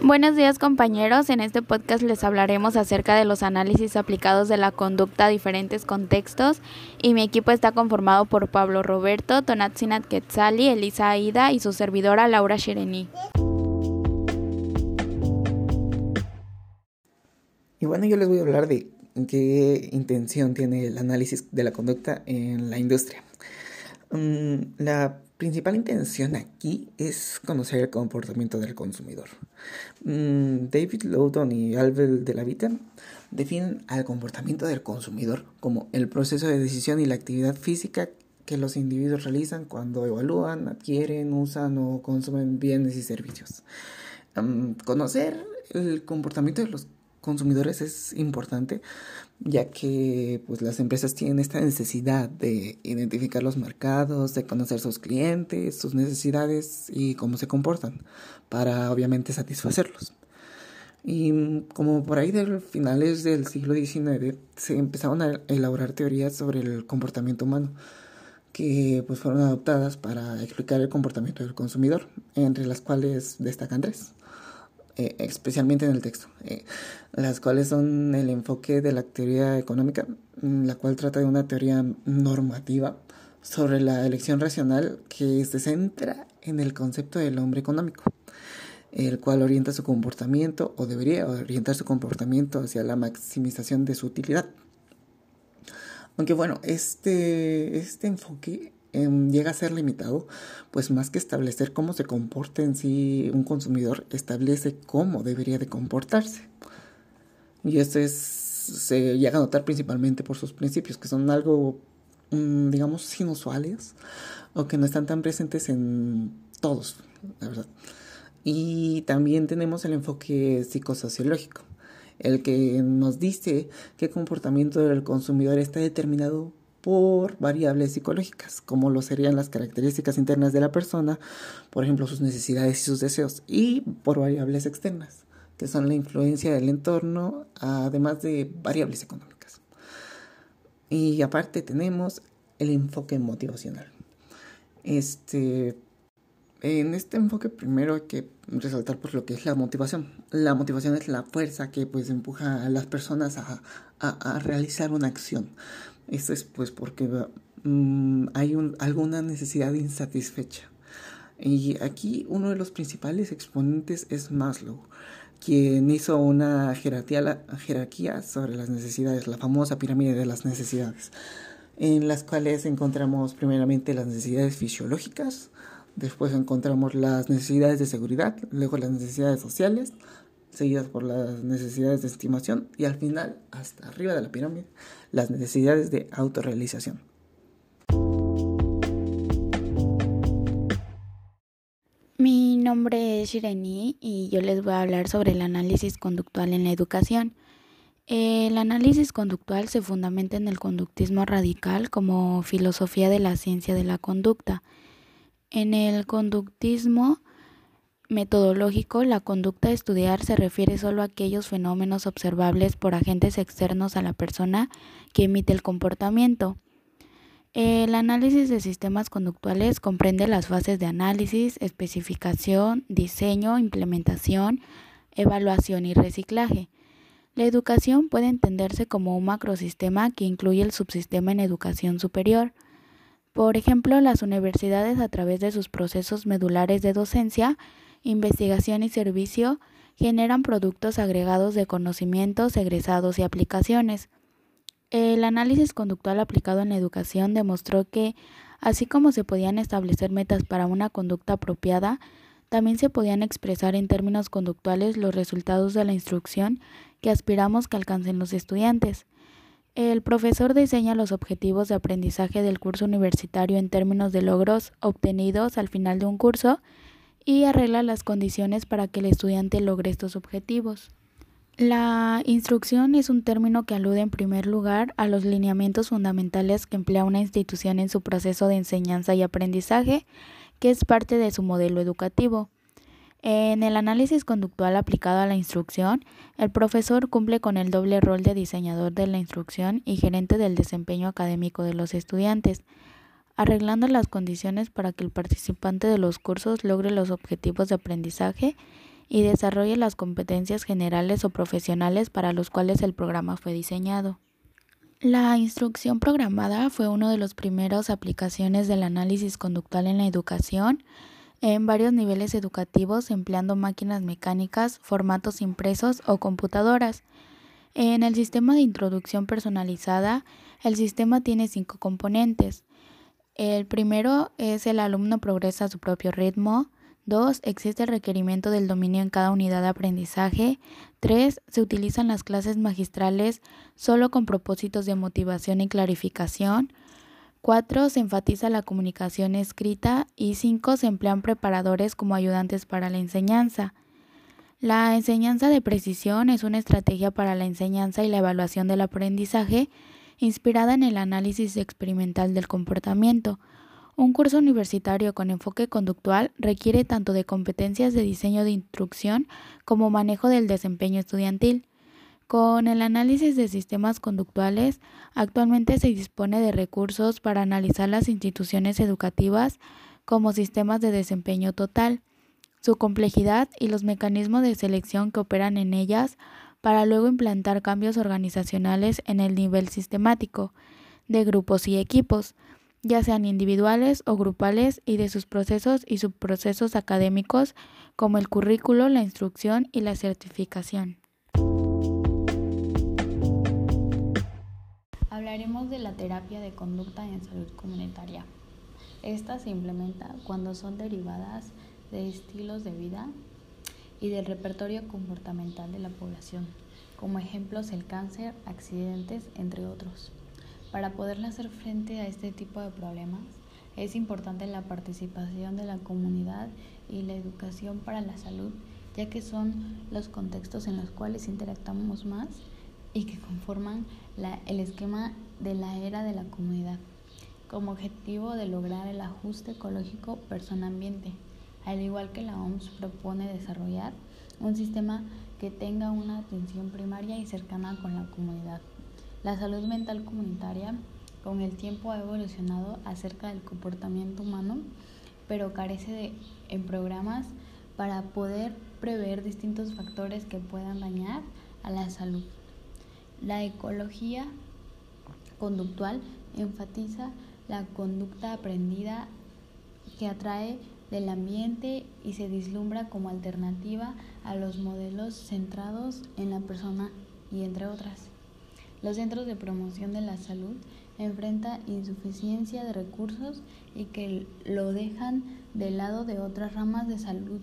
Buenos días compañeros, en este podcast les hablaremos acerca de los análisis aplicados de la conducta a diferentes contextos y mi equipo está conformado por Pablo Roberto, Tonatzinat Quetzali, Elisa Aida y su servidora Laura Shireni. Y bueno, yo les voy a hablar de qué intención tiene el análisis de la conducta en la industria. Mm, la principal intención aquí es conocer el comportamiento del consumidor. Mm, David Lowdon y Albert de la Vita definen al comportamiento del consumidor como el proceso de decisión y la actividad física que los individuos realizan cuando evalúan, adquieren, usan o consumen bienes y servicios. Mm, conocer el comportamiento de los consumidores es importante ya que pues las empresas tienen esta necesidad de identificar los mercados, de conocer sus clientes, sus necesidades y cómo se comportan para obviamente satisfacerlos. Y como por ahí de finales del siglo XIX se empezaron a elaborar teorías sobre el comportamiento humano que pues fueron adoptadas para explicar el comportamiento del consumidor, entre las cuales destacan tres. Eh, especialmente en el texto, eh, las cuales son el enfoque de la teoría económica, mm, la cual trata de una teoría normativa sobre la elección racional que se centra en el concepto del hombre económico, el cual orienta su comportamiento o debería orientar su comportamiento hacia la maximización de su utilidad. Aunque bueno, este, este enfoque llega a ser limitado, pues más que establecer cómo se comporta en sí un consumidor, establece cómo debería de comportarse. Y esto es, se llega a notar principalmente por sus principios, que son algo, mm, digamos, inusuales o que no están tan presentes en todos, la verdad. Y también tenemos el enfoque psicosociológico, el que nos dice qué comportamiento del consumidor está determinado por variables psicológicas, como lo serían las características internas de la persona, por ejemplo sus necesidades y sus deseos, y por variables externas, que son la influencia del entorno, además de variables económicas. Y aparte tenemos el enfoque motivacional. Este, en este enfoque primero hay que resaltar pues, lo que es la motivación. La motivación es la fuerza que pues empuja a las personas a realizar una acción. Esto es pues porque mm, hay alguna necesidad insatisfecha. Y aquí uno de los principales exponentes es Maslow, quien hizo una jerarquía, jerarquía sobre las necesidades, la famosa pirámide de las necesidades, en las cuales encontramos primeramente las necesidades fisiológicas, después encontramos las necesidades de seguridad, luego las necesidades sociales, seguidas por las necesidades de estimación y al final, hasta arriba de la pirámide, las necesidades de autorrealización. Mi nombre es Shireni y yo les voy a hablar sobre el análisis conductual en la educación. El análisis conductual se fundamenta en el conductismo radical como filosofía de la ciencia de la conducta. En el conductismo metodológico, la conducta a estudiar se refiere solo a aquellos fenómenos observables por agentes externos a la persona que emite el comportamiento. El análisis de sistemas conductuales comprende las fases de análisis, especificación, diseño, implementación, evaluación y reciclaje. La educación puede entenderse como un macrosistema que incluye el subsistema en educación superior. Por ejemplo, las universidades a través de sus procesos medulares de docencia investigación y servicio generan productos agregados de conocimientos, egresados y aplicaciones. El análisis conductual aplicado en la educación demostró que, así como se podían establecer metas para una conducta apropiada, también se podían expresar en términos conductuales los resultados de la instrucción que aspiramos que alcancen los estudiantes. El profesor diseña los objetivos de aprendizaje del curso universitario en términos de logros obtenidos al final de un curso y arregla las condiciones para que el estudiante logre estos objetivos. La instrucción es un término que alude en primer lugar a los lineamientos fundamentales que emplea una institución en su proceso de enseñanza y aprendizaje, que es parte de su modelo educativo. En el análisis conductual aplicado a la instrucción, el profesor cumple con el doble rol de diseñador de la instrucción y gerente del desempeño académico de los estudiantes arreglando las condiciones para que el participante de los cursos logre los objetivos de aprendizaje y desarrolle las competencias generales o profesionales para los cuales el programa fue diseñado. La instrucción programada fue una de las primeras aplicaciones del análisis conductual en la educación en varios niveles educativos empleando máquinas mecánicas, formatos impresos o computadoras. En el sistema de introducción personalizada, el sistema tiene cinco componentes. El primero es el alumno progresa a su propio ritmo. 2. Existe el requerimiento del dominio en cada unidad de aprendizaje. 3. Se utilizan las clases magistrales solo con propósitos de motivación y clarificación. 4. Se enfatiza la comunicación escrita. Y 5. Se emplean preparadores como ayudantes para la enseñanza. La enseñanza de precisión es una estrategia para la enseñanza y la evaluación del aprendizaje inspirada en el análisis experimental del comportamiento un curso universitario con enfoque conductual requiere tanto de competencias de diseño de instrucción como manejo del desempeño estudiantil. Con el análisis de sistemas conductuales, actualmente se dispone de recursos para analizar las instituciones educativas como sistemas de desempeño total, su complejidad y los mecanismos de selección que operan en ellas para luego implantar cambios organizacionales en el nivel sistemático de grupos y equipos ya sean individuales o grupales, y de sus procesos y subprocesos académicos como el currículo, la instrucción y la certificación. Hablaremos de la terapia de conducta en salud comunitaria. Esta se implementa cuando son derivadas de estilos de vida y del repertorio comportamental de la población, como ejemplos el cáncer, accidentes, entre otros. Para poderle hacer frente a este tipo de problemas, es importante la participación de la comunidad y la educación para la salud, ya que son los contextos en los cuales interactuamos más y que conforman el esquema de la era de la comunidad, como objetivo de lograr el ajuste ecológico persona-ambiente, al igual que la OMS propone desarrollar un sistema que tenga una atención primaria y cercana con la comunidad. La salud mental comunitaria con el tiempo ha evolucionado acerca del comportamiento humano, pero carece de en programas para poder prever distintos factores que puedan dañar a la salud. La ecología conductual enfatiza la conducta aprendida que atrae del ambiente y se vislumbra como alternativa a los modelos centrados en la persona y entre otras. Los centros de promoción de la salud enfrentan insuficiencia de recursos y que lo dejan de lado de otras ramas de salud,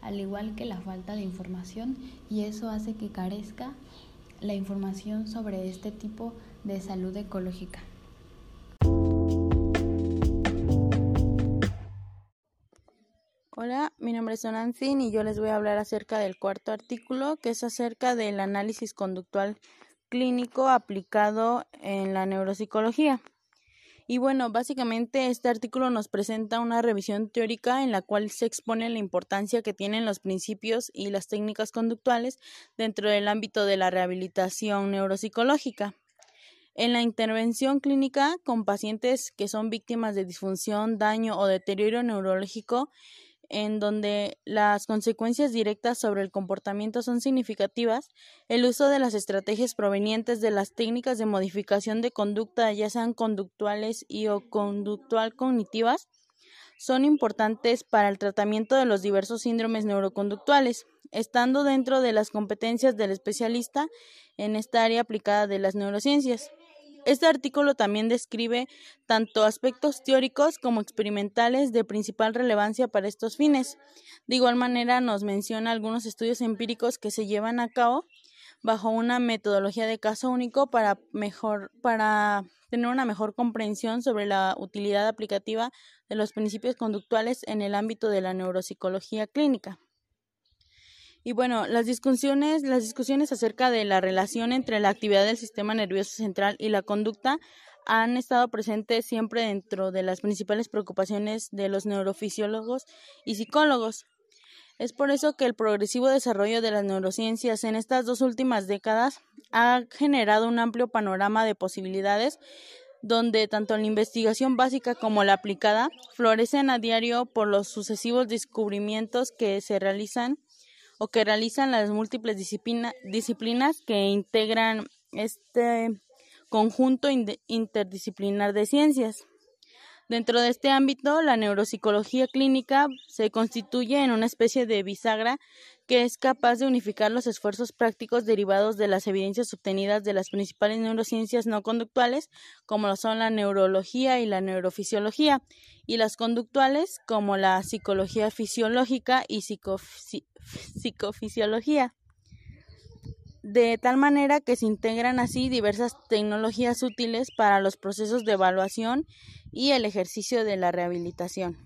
al igual que la falta de información y eso hace que carezca la información sobre este tipo de salud ecológica. Hola, mi nombre es Sonancin y yo les voy a hablar acerca del cuarto artículo que es acerca del análisis conductual clínico aplicado en la neuropsicología. Y bueno, básicamente este artículo nos presenta una revisión teórica en la cual se expone la importancia que tienen los principios y las técnicas conductuales dentro del ámbito de la rehabilitación neuropsicológica. En la intervención clínica con pacientes que son víctimas de disfunción, daño o deterioro neurológico, en donde las consecuencias directas sobre el comportamiento son significativas, el uso de las estrategias provenientes de las técnicas de modificación de conducta, ya sean conductuales y o conductual cognitivas, son importantes para el tratamiento de los diversos síndromes neuroconductuales, estando dentro de las competencias del especialista en esta área aplicada de las neurociencias. Este artículo también describe tanto aspectos teóricos como experimentales de principal relevancia para estos fines. De igual manera, nos menciona algunos estudios empíricos que se llevan a cabo bajo una metodología de caso único para mejor para tener una mejor comprensión sobre la utilidad aplicativa de los principios conductuales en el ámbito de la neuropsicología clínica. Y bueno, las discusiones, las discusiones acerca de la relación entre la actividad del sistema nervioso central y la conducta han estado presentes siempre dentro de las principales preocupaciones de los neurofisiólogos y psicólogos. Es por eso que el progresivo desarrollo de las neurociencias en estas dos últimas décadas ha generado un amplio panorama de posibilidades donde tanto la investigación básica como la aplicada florecen a diario por los sucesivos descubrimientos que se realizan o que realizan las múltiples disciplinas que integran este conjunto interdisciplinar de ciencias. Dentro de este ámbito, la neuropsicología clínica se constituye en una especie de bisagra que es capaz de unificar los esfuerzos prácticos derivados de las evidencias obtenidas de las principales neurociencias no conductuales, como lo son la neurología y la neurofisiología, y las conductuales, como la psicología fisiológica y psicofisiología de tal manera que se integran así diversas tecnologías útiles para los procesos de evaluación y el ejercicio de la rehabilitación.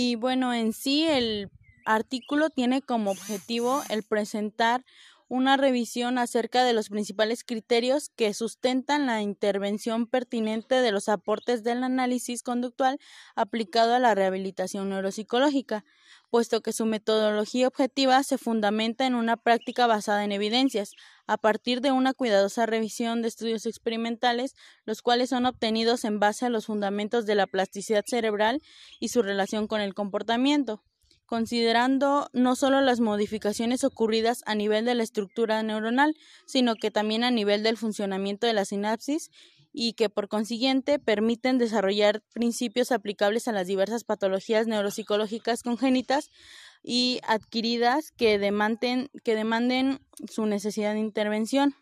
Y bueno, en sí el artículo tiene como objetivo el presentar una revisión acerca de los principales criterios que sustentan la intervención pertinente de los aportes del análisis conductual aplicado a la rehabilitación neuropsicológica, puesto que su metodología objetiva se fundamenta en una práctica basada en evidencias, a partir de una cuidadosa revisión de estudios experimentales, los cuales son obtenidos en base a los fundamentos de la plasticidad cerebral y su relación con el comportamiento considerando no solo las modificaciones ocurridas a nivel de la estructura neuronal, sino que también a nivel del funcionamiento de la sinapsis y que por consiguiente permiten desarrollar principios aplicables a las diversas patologías neuropsicológicas congénitas y adquiridas que demanden, que demanden su necesidad de intervención.